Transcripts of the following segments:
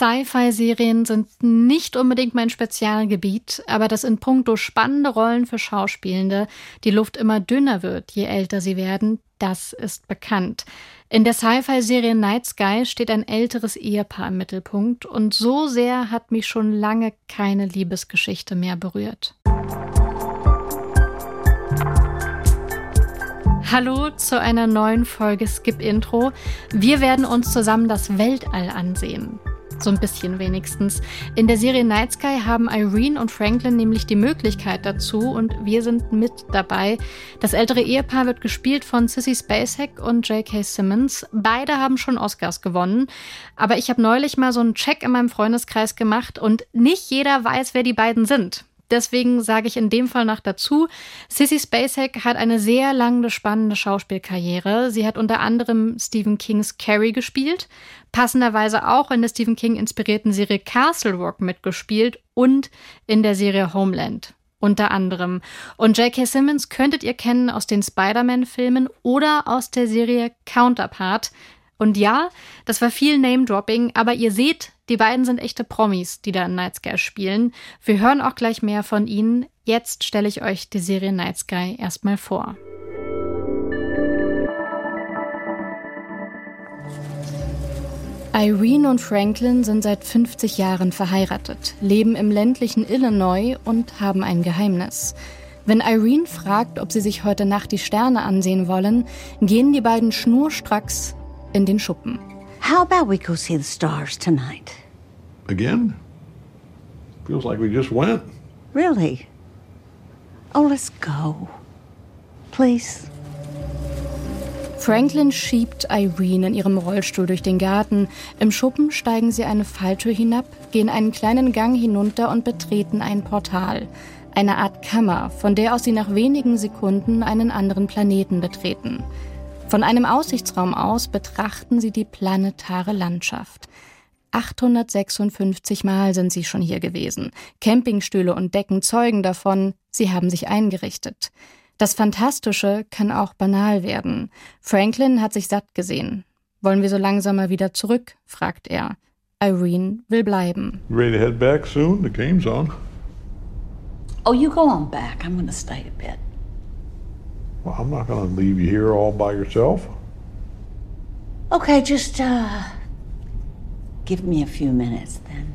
Sci-Fi-Serien sind nicht unbedingt mein Spezialgebiet, aber dass in puncto spannende Rollen für Schauspielende die Luft immer dünner wird, je älter sie werden, das ist bekannt. In der Sci-Fi-Serie Night Sky steht ein älteres Ehepaar im Mittelpunkt und so sehr hat mich schon lange keine Liebesgeschichte mehr berührt. Hallo zu einer neuen Folge Skip Intro. Wir werden uns zusammen das Weltall ansehen. So ein bisschen wenigstens. In der Serie Night Sky haben Irene und Franklin nämlich die Möglichkeit dazu und wir sind mit dabei. Das ältere Ehepaar wird gespielt von Sissy Spacek und J.K. Simmons. Beide haben schon Oscars gewonnen. Aber ich habe neulich mal so einen Check in meinem Freundeskreis gemacht und nicht jeder weiß, wer die beiden sind. Deswegen sage ich in dem Fall noch dazu, Sissy Spacek hat eine sehr lange, spannende Schauspielkarriere. Sie hat unter anderem Stephen Kings Carrie gespielt, passenderweise auch in der Stephen King inspirierten Serie Castle Rock mitgespielt und in der Serie Homeland unter anderem. Und J.K. Simmons könntet ihr kennen aus den Spider-Man-Filmen oder aus der Serie Counterpart. Und ja, das war viel Name-Dropping, aber ihr seht, die beiden sind echte Promis, die da in Night Sky spielen. Wir hören auch gleich mehr von ihnen. Jetzt stelle ich euch die Serie Night Sky erstmal vor. Irene und Franklin sind seit 50 Jahren verheiratet, leben im ländlichen Illinois und haben ein Geheimnis. Wenn Irene fragt, ob sie sich heute Nacht die Sterne ansehen wollen, gehen die beiden schnurstracks in den Schuppen. How about we go see the stars tonight? Again? Feels like we just went. Really? Oh, let's go. Please. Franklin schiebt Irene in ihrem Rollstuhl durch den Garten. Im Schuppen steigen sie eine Falltür hinab, gehen einen kleinen Gang hinunter und betreten ein Portal. Eine Art Kammer, von der aus sie nach wenigen Sekunden einen anderen Planeten betreten. Von einem Aussichtsraum aus betrachten sie die planetare Landschaft. 856 Mal sind sie schon hier gewesen. Campingstühle und Decken zeugen davon, sie haben sich eingerichtet. Das Fantastische kann auch banal werden. Franklin hat sich satt gesehen. Wollen wir so langsam mal wieder zurück? fragt er. Irene will bleiben. ready to head back soon? The game's on. Oh, you go on back. I'm going to stay a bit. Well, I'm not going to leave you here all by yourself. Okay, just uh give me a few minutes then.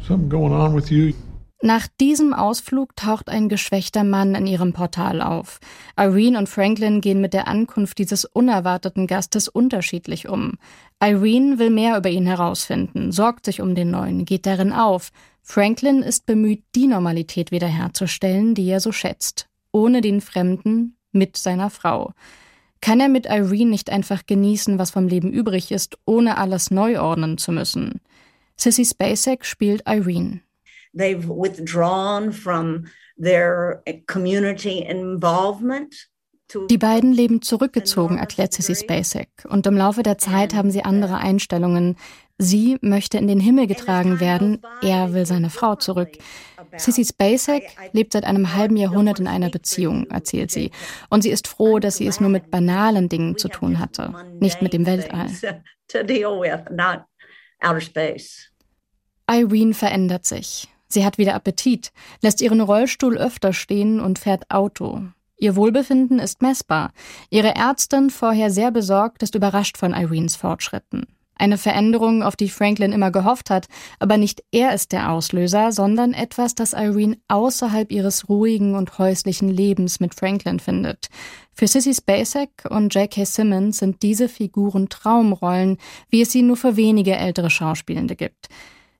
Something going on with you? Nach diesem Ausflug taucht ein geschwächter Mann in ihrem Portal auf. Irene und Franklin gehen mit der Ankunft dieses unerwarteten Gastes unterschiedlich um. Irene will mehr über ihn herausfinden, sorgt sich um den Neuen, geht darin auf. Franklin ist bemüht, die Normalität wiederherzustellen, die er so schätzt. Ohne den Fremden, mit seiner Frau. Kann er mit Irene nicht einfach genießen, was vom Leben übrig ist, ohne alles neu ordnen zu müssen? Sissy Spacek spielt Irene. They've withdrawn from their community involvement. Die beiden leben zurückgezogen, erklärt Sissy Spacek. Und im Laufe der Zeit haben sie andere Einstellungen. Sie möchte in den Himmel getragen werden, er will seine Frau zurück. Sissy Spacek lebt seit einem halben Jahrhundert in einer Beziehung, erzählt sie. Und sie ist froh, dass sie es nur mit banalen Dingen zu tun hatte, nicht mit dem Weltall. Irene verändert sich. Sie hat wieder Appetit, lässt ihren Rollstuhl öfter stehen und fährt Auto. Ihr Wohlbefinden ist messbar. Ihre Ärztin, vorher sehr besorgt, ist überrascht von Irenes Fortschritten. Eine Veränderung, auf die Franklin immer gehofft hat, aber nicht er ist der Auslöser, sondern etwas, das Irene außerhalb ihres ruhigen und häuslichen Lebens mit Franklin findet. Für Sissy Spacek und J.K. Simmons sind diese Figuren Traumrollen, wie es sie nur für wenige ältere Schauspielende gibt.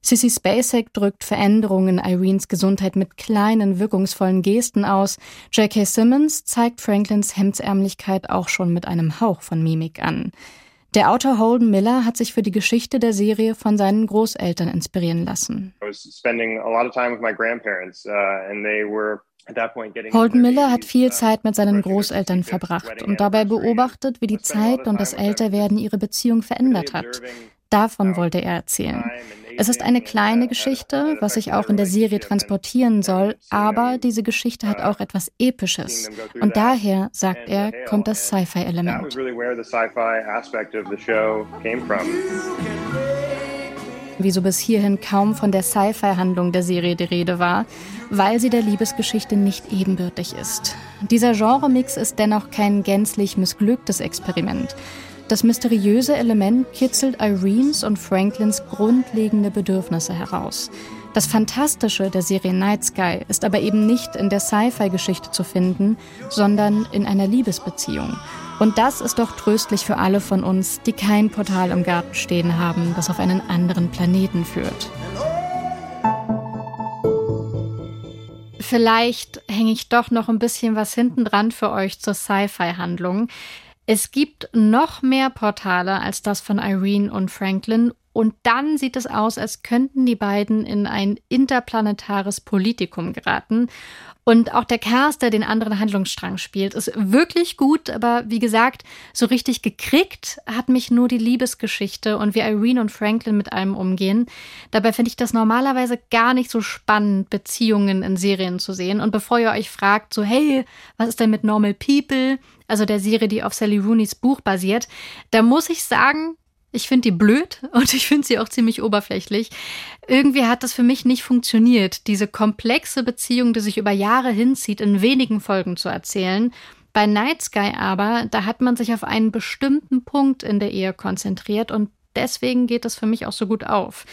Sissy Spacek drückt Veränderungen in Irenes Gesundheit mit kleinen, wirkungsvollen Gesten aus. J.K. Simmons zeigt Franklins Hemdsärmlichkeit auch schon mit einem Hauch von Mimik an. Der Autor Holden Miller hat sich für die Geschichte der Serie von seinen Großeltern inspirieren lassen. Uh. Holden Miller hat 80s, viel uh, Zeit mit seinen Großeltern 65th verbracht und dabei beobachtet, wie die Zeit und das Älterwerden ihre Beziehung verändert hat. Davon wollte er erzählen. Es ist eine kleine Geschichte, was sich auch in der Serie transportieren soll, aber diese Geschichte hat auch etwas Episches. Und daher, sagt er, kommt das Sci-Fi-Element. wieso bis hierhin kaum von der Sci-Fi-Handlung der Serie die Rede war, weil sie der Liebesgeschichte nicht ebenbürtig ist. Dieser Genremix ist dennoch kein gänzlich missglücktes Experiment. Das mysteriöse Element kitzelt Irenes und Franklins grundlegende Bedürfnisse heraus. Das Fantastische der Serie Night Sky ist aber eben nicht in der Sci-Fi-Geschichte zu finden, sondern in einer Liebesbeziehung. Und das ist doch tröstlich für alle von uns, die kein Portal im Garten stehen haben, das auf einen anderen Planeten führt. Vielleicht hänge ich doch noch ein bisschen was hinten dran für euch zur Sci-Fi-Handlung. Es gibt noch mehr Portale als das von Irene und Franklin und dann sieht es aus, als könnten die beiden in ein interplanetares Politikum geraten. Und auch der Cast, der den anderen Handlungsstrang spielt, ist wirklich gut, aber wie gesagt, so richtig gekriegt hat mich nur die Liebesgeschichte und wie Irene und Franklin mit allem umgehen. Dabei finde ich das normalerweise gar nicht so spannend, Beziehungen in Serien zu sehen. Und bevor ihr euch fragt, so, hey, was ist denn mit Normal People? also der Serie, die auf Sally Rooneys Buch basiert, da muss ich sagen, ich finde die blöd und ich finde sie auch ziemlich oberflächlich. Irgendwie hat das für mich nicht funktioniert, diese komplexe Beziehung, die sich über Jahre hinzieht, in wenigen Folgen zu erzählen. Bei Night Sky aber, da hat man sich auf einen bestimmten Punkt in der Ehe konzentriert und deswegen geht das für mich auch so gut auf.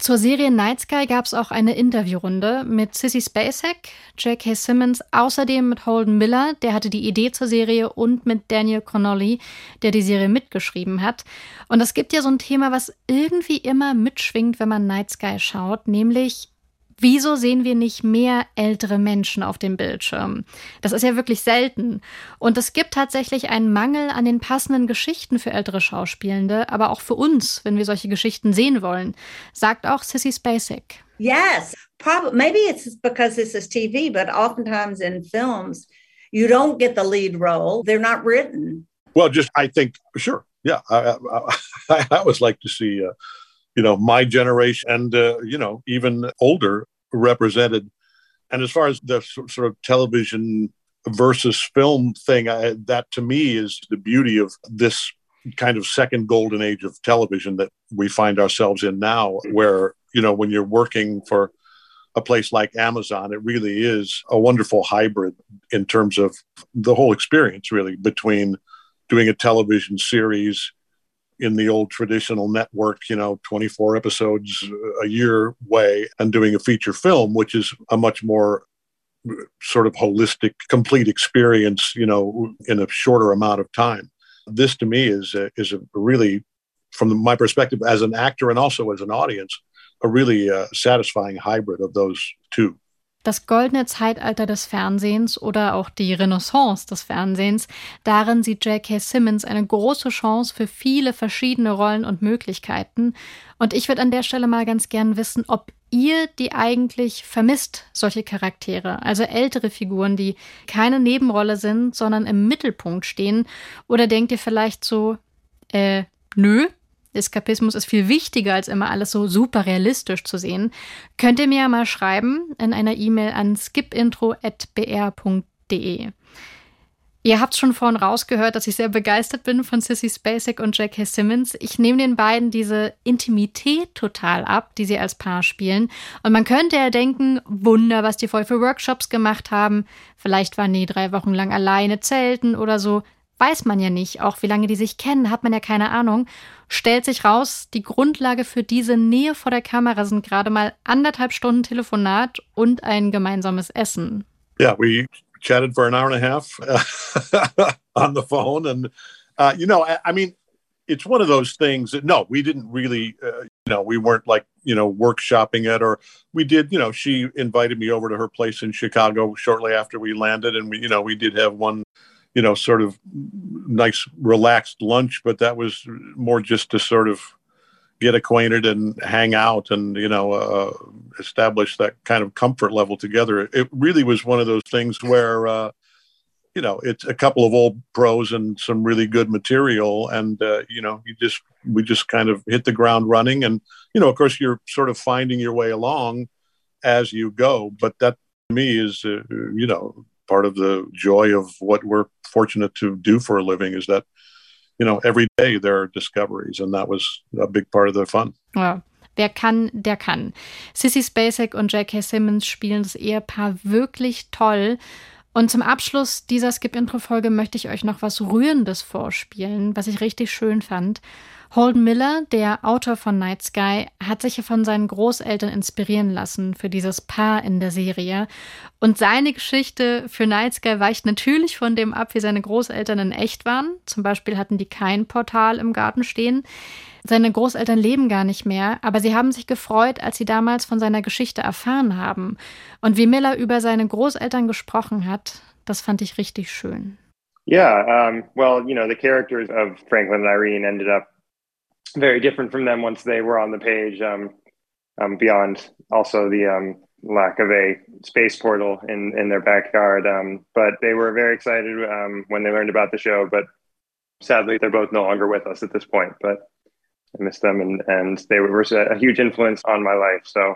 Zur Serie Night Sky gab es auch eine Interviewrunde mit Sissy Spacek, J.K. Simmons, außerdem mit Holden Miller, der hatte die Idee zur Serie, und mit Daniel Connolly, der die Serie mitgeschrieben hat. Und es gibt ja so ein Thema, was irgendwie immer mitschwingt, wenn man Night Sky schaut, nämlich Wieso sehen wir nicht mehr ältere Menschen auf dem Bildschirm? Das ist ja wirklich selten. Und es gibt tatsächlich einen Mangel an den passenden Geschichten für ältere Schauspielende, aber auch für uns, wenn wir solche Geschichten sehen wollen, sagt auch Sissy Spacek. Yes, probably maybe it's because this is TV, but oftentimes in films you don't get the lead role. They're not written. Well, just I think sure. Yeah, I, I, I always like to see uh, you know my generation and uh, you know even older represented. And as far as the sort of television versus film thing I, that to me is the beauty of this kind of second golden age of television that we find ourselves in now where you know when you're working for a place like Amazon, it really is a wonderful hybrid in terms of the whole experience, really, between doing a television series in the old traditional network, you know, 24 episodes a year way and doing a feature film, which is a much more sort of holistic, complete experience, you know, in a shorter amount of time. This to me is a, is a really, from my perspective as an actor and also as an audience, a really uh, satisfying hybrid of those two. Das goldene Zeitalter des Fernsehens oder auch die Renaissance des Fernsehens, darin sieht J.K. Simmons eine große Chance für viele verschiedene Rollen und Möglichkeiten. Und ich würde an der Stelle mal ganz gern wissen, ob ihr die eigentlich vermisst, solche Charaktere, also ältere Figuren, die keine Nebenrolle sind, sondern im Mittelpunkt stehen. Oder denkt ihr vielleicht so, äh, nö, Eskapismus ist viel wichtiger, als immer alles so super realistisch zu sehen, könnt ihr mir ja mal schreiben in einer E-Mail an skipintro.br.de. Ihr habt schon vorhin rausgehört, dass ich sehr begeistert bin von Sissy Spacek und J.K. Simmons. Ich nehme den beiden diese Intimität total ab, die sie als Paar spielen. Und man könnte ja denken, Wunder, was die voll für Workshops gemacht haben. Vielleicht waren die drei Wochen lang alleine zelten oder so. Weiß man ja nicht. Auch wie lange die sich kennen, hat man ja keine Ahnung. Stellt sich raus, die Grundlage für diese Nähe vor der Kamera sind gerade mal anderthalb Stunden Telefonat und ein gemeinsames Essen. Yeah, we chatted for an hour and a half on the phone. And, uh, you know, I, I, mean, it's one of those things that, no, we didn't really, uh, you know, we weren't like, you know, workshopping it or we did, you know, she invited me over to her place in Chicago shortly after we landed. And we, you know, we did have one you know, sort of nice, relaxed lunch, but that was more just to sort of get acquainted and hang out and, you know, uh, establish that kind of comfort level together. It really was one of those things where, uh, you know, it's a couple of old pros and some really good material. And, uh, you know, you just, we just kind of hit the ground running. And, you know, of course, you're sort of finding your way along as you go. But that to me is, uh, you know, part of the joy of what we're fortunate to do for a living is that you know every day there are discoveries and that was a big part of the fun ja. Wer kann, der kann. Sissy Spacek und J.K. Simmons spielen das Ehepaar wirklich toll. Und zum Abschluss dieser Skip-Intro-Folge möchte ich euch noch was Rührendes vorspielen, was ich richtig schön fand. Holden Miller, der Autor von Night Sky, hat sich von seinen Großeltern inspirieren lassen für dieses Paar in der Serie. Und seine Geschichte für Night Sky weicht natürlich von dem ab, wie seine Großeltern in echt waren. Zum Beispiel hatten die kein Portal im Garten stehen. Seine Großeltern leben gar nicht mehr, aber sie haben sich gefreut, als sie damals von seiner Geschichte erfahren haben. Und wie Miller über seine Großeltern gesprochen hat, das fand ich richtig schön. Yeah, um, well, you know, the characters of Franklin and Irene ended up very different from them once they were on the page. Um, um, beyond also the um, lack of a space portal in in their backyard, um, but they were very excited um, when they learned about the show. But sadly, they're both no longer with us at this point. But I miss them, and and they were a huge influence on my life. So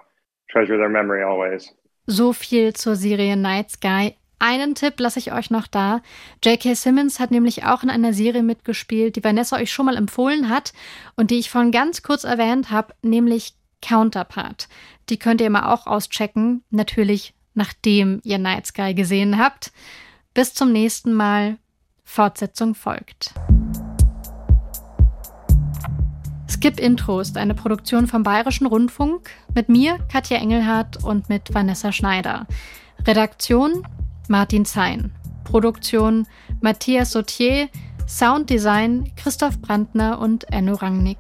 treasure their memory always. So viel zur Serie Night Sky. Einen Tipp lasse ich euch noch da. J.K. Simmons hat nämlich auch in einer Serie mitgespielt, die Vanessa euch schon mal empfohlen hat und die ich vorhin ganz kurz erwähnt habe, nämlich Counterpart. Die könnt ihr mal auch auschecken, natürlich nachdem ihr Night Sky gesehen habt. Bis zum nächsten Mal. Fortsetzung folgt. Skip Intro ist eine Produktion vom Bayerischen Rundfunk mit mir, Katja Engelhardt und mit Vanessa Schneider. Redaktion Martin Zein. Produktion Matthias Sautier. Sounddesign Christoph Brandner und Enno Rangnick.